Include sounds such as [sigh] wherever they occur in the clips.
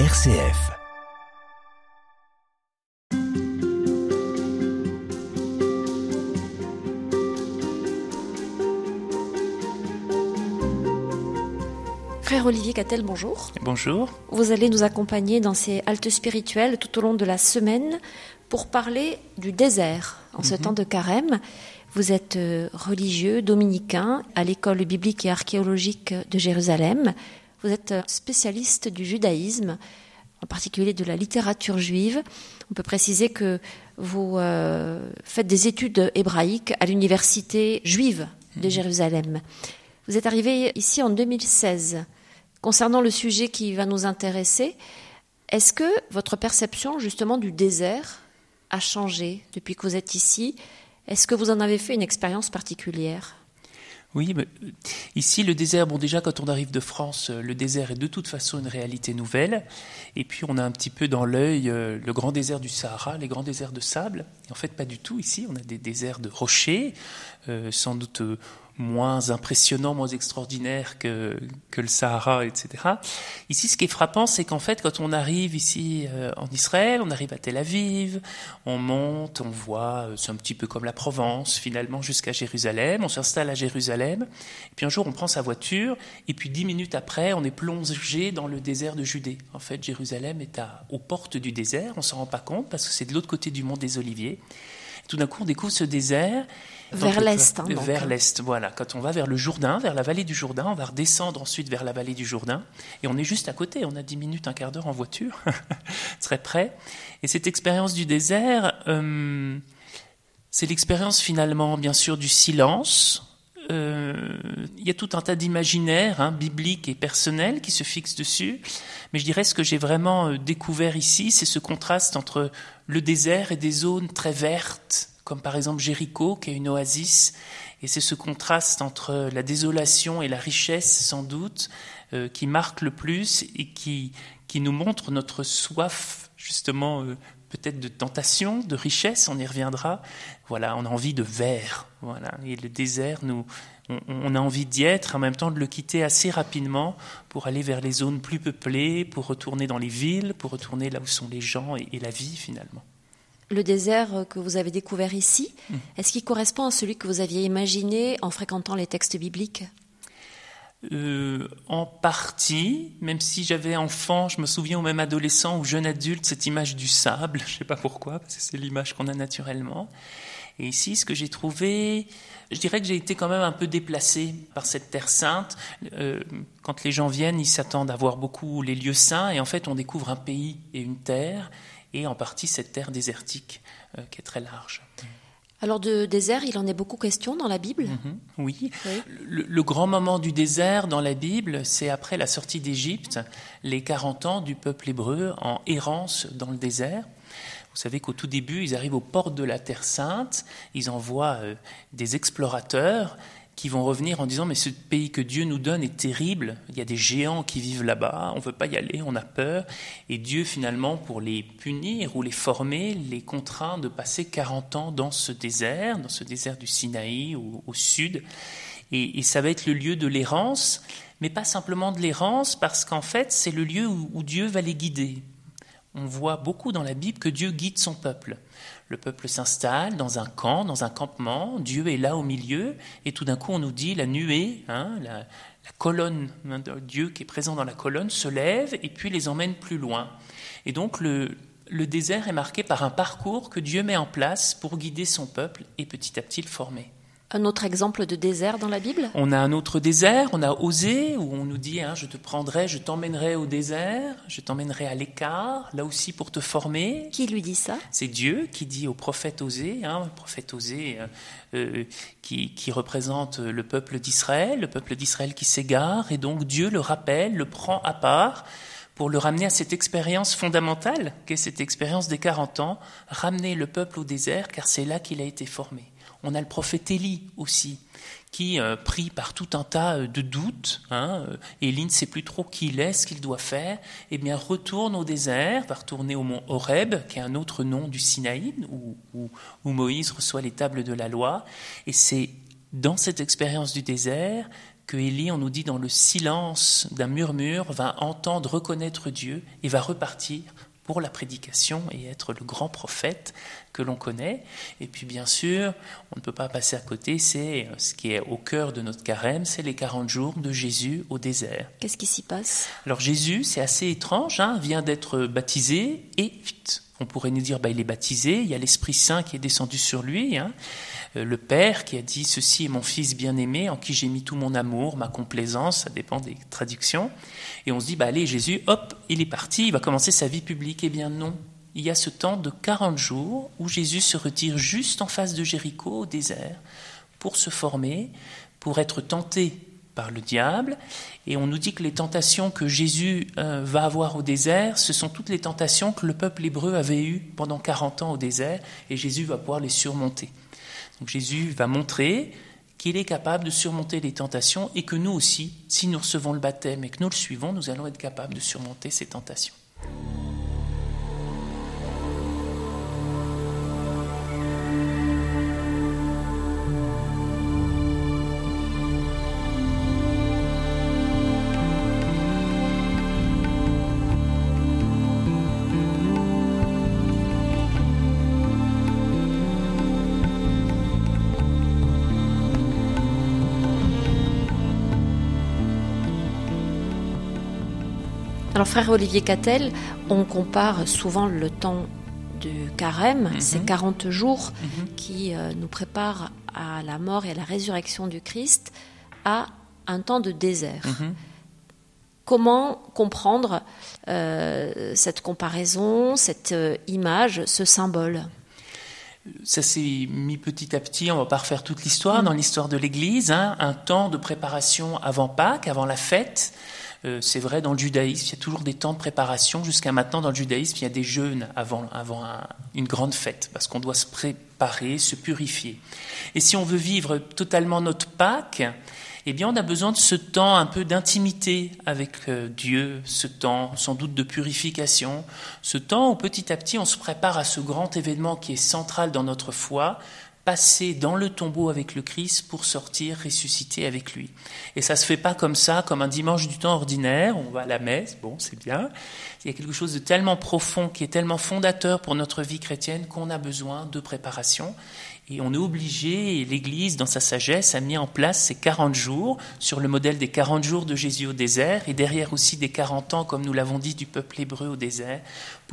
RCF. Frère Olivier Cattel, bonjour. Bonjour. Vous allez nous accompagner dans ces haltes spirituelles tout au long de la semaine pour parler du désert en ce temps de carême. Vous êtes euh, religieux dominicain à l'école biblique et archéologique de Jérusalem. Vous êtes euh, spécialiste du judaïsme, en particulier de la littérature juive. On peut préciser que vous euh, faites des études hébraïques à l'université juive de Jérusalem. Vous êtes arrivé ici en 2016. Concernant le sujet qui va nous intéresser, est-ce que votre perception justement du désert a changé depuis que vous êtes ici? Est-ce que vous en avez fait une expérience particulière? Oui, mais euh, ici le désert, bon déjà quand on arrive de France, euh, le désert est de toute façon une réalité nouvelle. Et puis on a un petit peu dans l'œil euh, le grand désert du Sahara, les grands déserts de sable. En fait pas du tout ici, on a des déserts de rochers, sans doute moins impressionnants, moins extraordinaires que, que le Sahara, etc. Ici ce qui est frappant, c'est qu'en fait quand on arrive ici euh, en Israël, on arrive à Tel Aviv, on monte, on voit, euh, c'est un petit peu comme la Provence finalement jusqu'à Jérusalem, on s'installe à Jérusalem, et puis un jour on prend sa voiture, et puis dix minutes après on est plongé dans le désert de Judée. En fait Jérusalem est à, aux portes du désert, on s'en rend pas compte parce que c'est de l'autre côté du mont des Oliviers. Tout d'un coup on découvre ce désert. Vers l'est, hein, vers l'est, voilà. Quand on va vers le Jourdain, vers la vallée du Jourdain, on va redescendre ensuite vers la vallée du Jourdain, et on est juste à côté. On a dix minutes, un quart d'heure en voiture, [laughs] très près. Et cette expérience du désert, euh, c'est l'expérience finalement, bien sûr, du silence. Euh, Il y a tout un tas d'imaginaires hein, bibliques et personnels qui se fixent dessus. Mais je dirais ce que j'ai vraiment euh, découvert ici, c'est ce contraste entre le désert et des zones très vertes, comme par exemple Jéricho, qui est une oasis. Et c'est ce contraste entre la désolation et la richesse, sans doute, euh, qui marque le plus et qui, qui nous montre notre soif, justement, euh, peut-être de tentation, de richesse, on y reviendra. Voilà, on a envie de verre. Voilà. Et le désert, nous, on, on a envie d'y être, en même temps de le quitter assez rapidement pour aller vers les zones plus peuplées, pour retourner dans les villes, pour retourner là où sont les gens et, et la vie finalement. Le désert que vous avez découvert ici, est-ce qu'il correspond à celui que vous aviez imaginé en fréquentant les textes bibliques? Euh, en partie, même si j'avais enfant, je me souviens ou même adolescent ou jeune adulte, cette image du sable, [laughs] je sais pas pourquoi, parce que c'est l'image qu'on a naturellement. Et ici, ce que j'ai trouvé, je dirais que j'ai été quand même un peu déplacé par cette terre sainte. Euh, quand les gens viennent, ils s'attendent à voir beaucoup les lieux saints, et en fait, on découvre un pays et une terre, et en partie cette terre désertique euh, qui est très large. Alors de désert, il en est beaucoup question dans la Bible Mhm, Oui. Oui. Le, le grand moment du désert dans la Bible, c'est après la sortie d'Égypte, les 40 ans du peuple hébreu en errance dans le désert. Vous savez qu'au tout début, ils arrivent aux portes de la Terre Sainte, ils envoient euh, des explorateurs qui vont revenir en disant mais ce pays que Dieu nous donne est terrible, il y a des géants qui vivent là-bas, on ne veut pas y aller, on a peur, et Dieu finalement pour les punir ou les former, les contraint de passer 40 ans dans ce désert, dans ce désert du Sinaï au, sud, et, ça va être le lieu de l'errance, mais pas simplement de l'errance, parce qu'en fait c'est le lieu où Dieu va les guider. On voit beaucoup dans la Bible que Dieu guide son peuple. Le peuple s'installe dans un camp, dans un campement, Dieu est là au milieu, et tout d'un coup on nous dit la nuée, hein, la, colonne, hein, Dieu qui est présent dans la colonne, se lève et puis les emmène plus loin. Et donc le désert est marqué par un parcours que Dieu met en place pour guider son peuple et petit à petit le former. Un autre exemple de désert dans la Bible? On a un autre désert, on a Osée, où on nous dit hein, Je te prendrai, je t'emmènerai au désert, je t'emmènerai à l'écart, là aussi pour te former. Qui lui dit ça? C'est Dieu qui dit au prophète Osée, hein, le prophète Osée euh, euh, qui, qui représente le peuple d'Israël, le peuple d'Israël qui s'égare, et donc Dieu le rappelle, le prend à part pour le ramener à cette expérience fondamentale, qu'est cette expérience des 40 ans, ramener le peuple au désert, car c'est là qu'il a été formé. On a le prophète Élie aussi, qui, euh, pris par tout un tas euh, de doutes, hein, euh, Élie ne sait plus trop qui il est, ce qu'il doit faire, eh bien retourne au désert, va retourner au mont Horeb, qui est un autre nom du Sinaï, où Moïse reçoit les tables de la loi, et c'est dans cette expérience du désert que Élie, on nous dit, dans le silence d'un murmure, va entendre, reconnaître Dieu et va repartir pour la prédication et être le grand prophète que l'on connaît. Et puis bien sûr, on ne peut pas passer à côté, c'est ce qui est au cœur de notre carême, c'est les 40 jours de Jésus au désert. Qu'est-ce qui s'y passe? Alors Jésus, c'est assez étrange, hein, vient d'être baptisé et vite, on pourrait nous dire, bah, il est baptisé, il y a l'Esprit Saint qui est descendu sur lui. Hein. Euh, le Père qui a dit Ceci est mon Fils bien-aimé en qui j'ai mis tout mon amour, ma complaisance, ça dépend des traductions. Et on se dit bah, Allez, Jésus, hop, il est parti, il va commencer sa vie publique. Eh bien, non. Il y a ce temps de 40 jours où Jésus se retire juste en face de Jéricho, au désert, pour se former, pour être tenté par le diable. Et on nous dit que les tentations que Jésus euh, va avoir au désert, ce sont toutes les tentations que le peuple hébreu avait eues pendant 40 ans au désert, et Jésus va pouvoir les surmonter. Donc Jésus va montrer qu'il est capable de surmonter les tentations et que nous aussi, si nous recevons le baptême et que nous le suivons, nous allons être capables de surmonter ces tentations. Alors, frère Olivier Cattel, on compare souvent le temps du carême, mhm. ces 40 jours mhm. qui euh, nous préparent à la mort et à la résurrection du Christ, à un temps de désert. Mhm. Comment comprendre euh, cette comparaison, cette euh, image, ce symbole? Ça s'est mis petit à petit, on va pas refaire toute l'histoire, dans l'histoire de l'Église, hein, un temps de préparation avant Pâques, avant la fête, euh, c'est vrai dans le judaïsme, il y a toujours des temps de préparation. Jusqu'à maintenant, dans le judaïsme, il y a des jeûnes avant, avant une grande fête, parce qu'on doit se préparer, se purifier. Et si on veut vivre totalement notre Pâques, eh bien, on a besoin de ce temps un peu d'intimité avec euh, Dieu, ce temps sans doute de purification, ce temps où petit à petit on se prépare à ce grand événement qui est central dans notre foi, passer dans le tombeau avec le Christ pour sortir ressusciter avec lui. Et ça se fait pas comme ça, comme un dimanche du temps ordinaire, on va à la messe, bon, c'est bien. Il y a quelque chose de tellement profond, qui est tellement fondateur pour notre vie chrétienne qu'on a besoin de préparation. Et on est obligé, et l'Église, dans sa sagesse, a mis en place ces 40 jours, sur le modèle des 40 jours de Jésus au désert, et derrière aussi des 40 ans, comme nous l'avons dit, du peuple hébreu au désert,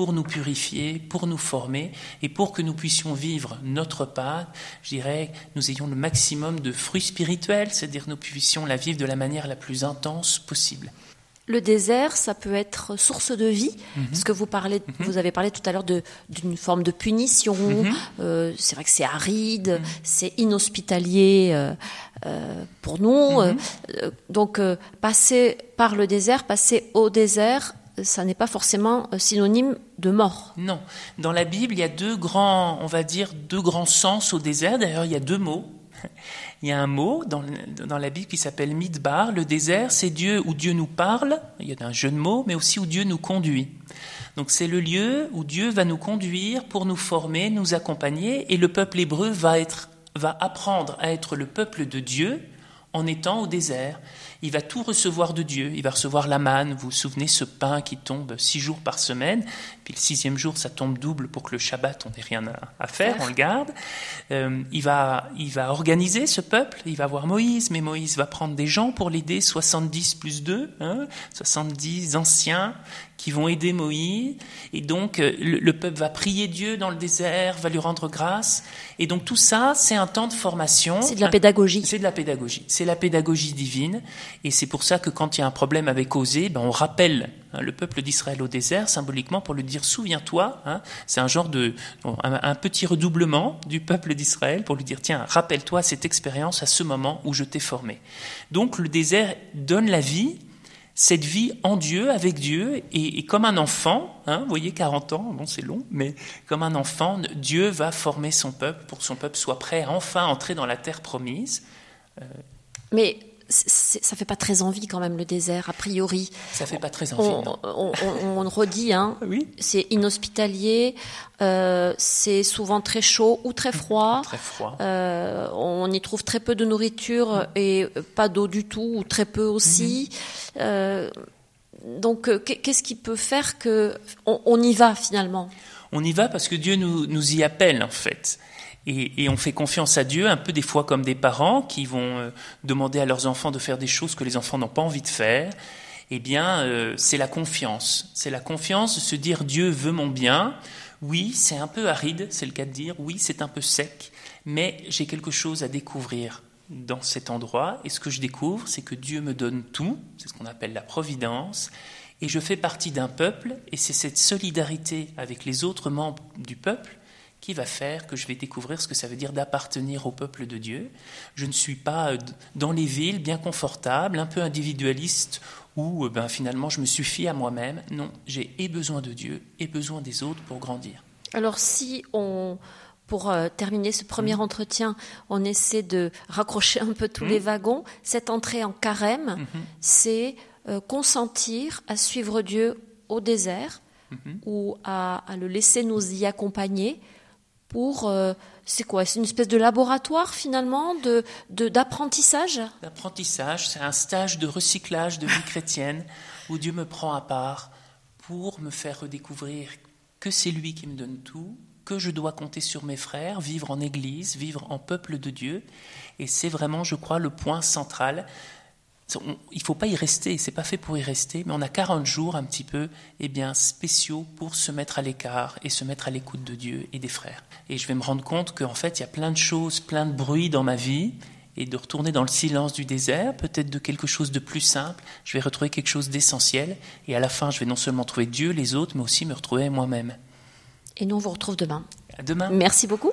pour nous purifier, pour nous former, et pour que nous puissions vivre notre part, je dirais, nous ayons le maximum de fruits spirituels, c'est-à-dire nous puissions la vivre de la manière la plus intense possible. Le désert, ça peut être source de vie, mhm. parce que vous parlez, mhm. vous avez parlé tout à l'heure d'une forme de punition. Mhm. Euh, c'est vrai que c'est aride, c'est inhospitalier euh, euh, pour nous. donc, passer par le désert, passer au désert, ça n'est pas forcément synonyme de mort. Non. Dans la Bible, il y a deux grands, on va dire, deux grands sens au désert. D'ailleurs, il y a deux mots. [laughs] Il y a un mot dans, la Bible qui s'appelle Midbar. Le désert, c'est Dieu où Dieu nous parle. Il y a un jeu de mots, mais aussi où Dieu nous conduit. Donc c'est le lieu où Dieu va nous conduire pour nous former, nous accompagner, et le peuple hébreu va être, va apprendre à être le peuple de Dieu en étant au désert il va tout recevoir de Dieu. Il va recevoir la manne, vous vous souvenez, ce pain qui tombe six jours par semaine. Puis le sixième jour, ça tombe double pour que le Shabbat, on n'ait rien à, faire, on le garde. Euh, il, va, il va organiser ce peuple. Il va voir Moïse, mais Moïse va prendre des gens pour l'aider, 70 plus 2, hein, 70 anciens qui vont aider Moïse. Et donc, euh, le, peuple va prier Dieu dans le désert, va lui rendre grâce. Et donc, tout ça, c'est un temps de formation. C'est de la pédagogie. C'est de la pédagogie. C'est la pédagogie divine. Et c'est pour ça que quand il y a un problème avec Osée, ben on rappelle le peuple d'Israël au désert symboliquement pour lui dire souviens-toi. Hein, c'est un genre de un, petit redoublement du peuple d'Israël pour lui dire tiens rappelle-toi cette expérience à ce moment où je t'ai formé. Donc le désert donne la vie cette vie en Dieu, avec Dieu, et, comme un enfant, hein, vous voyez, 40 ans, bon c'est long, mais comme un enfant, Dieu va former son peuple pour que son peuple soit prêt à enfin entrer dans la terre promise. Euh, mais ça fait pas très envie quand même le désert a priori. Ça fait pas très envie. On, on, redit, hein. oui. C'est inhospitalier, euh, c'est souvent très chaud ou très froid. Très froid. Euh, on y trouve très peu de nourriture et pas d'eau du tout ou très peu aussi. Mhm. Euh, donc, qu'est-ce qui peut faire que on, y va finalement? On y va parce que Dieu nous, nous y appelle en fait. Et, on fait confiance à Dieu, un peu des fois comme des parents qui vont euh, demander à leurs enfants de faire des choses que les enfants n'ont pas envie de faire. Eh bien, euh, c'est la confiance. C'est la confiance de se dire Dieu veut mon bien. Oui, c'est un peu aride, c'est le cas de dire. Oui, c'est un peu sec, mais j'ai quelque chose à découvrir dans cet endroit. Et ce que je découvre, c'est que Dieu me donne tout. C'est ce qu'on appelle la providence. Et je fais partie d'un peuple, et c'est cette solidarité avec les autres membres du peuple qui va faire que je vais découvrir ce que ça veut dire d'appartenir au peuple de Dieu. Je ne suis pas euh, dans les villes bien confortable, un peu individualiste, où euh, ben, finalement je me suffis à moi-même. Non, j'ai et besoin de Dieu et besoin des autres pour grandir. Alors si on, pour euh, terminer ce premier mmh. entretien, on essaie de raccrocher un peu tous mmh. les wagons, cette entrée en carême, mmh. c'est consentir à suivre Dieu au désert ou à, à, le laisser nous y accompagner pour euh, c'est quoi C'est une espèce de laboratoire finalement de d'apprentissage? D'apprentissage, c'est un stage de recyclage de vie chrétienne où Dieu me prend à part pour me faire redécouvrir que c'est lui qui me donne tout, que je dois compter sur mes frères, vivre en Église, vivre en peuple de Dieu, et c'est vraiment, je crois, le point central il ne faut pas y rester, c'est pas fait pour y rester, mais on a 40 jours un petit peu eh bien, spéciaux pour se mettre à l'écart et se mettre à l'écoute de Dieu et des frères. Et je vais me rendre compte qu'en fait, il y a plein de choses, plein de bruit dans ma vie, et de retourner dans le silence du désert, peut-être de quelque chose de plus simple, je vais retrouver quelque chose d'essentiel, et à la fin, je vais non seulement trouver Dieu, les autres, mais aussi me retrouver moi-même. Et nous, on vous retrouve demain. À demain. Merci beaucoup.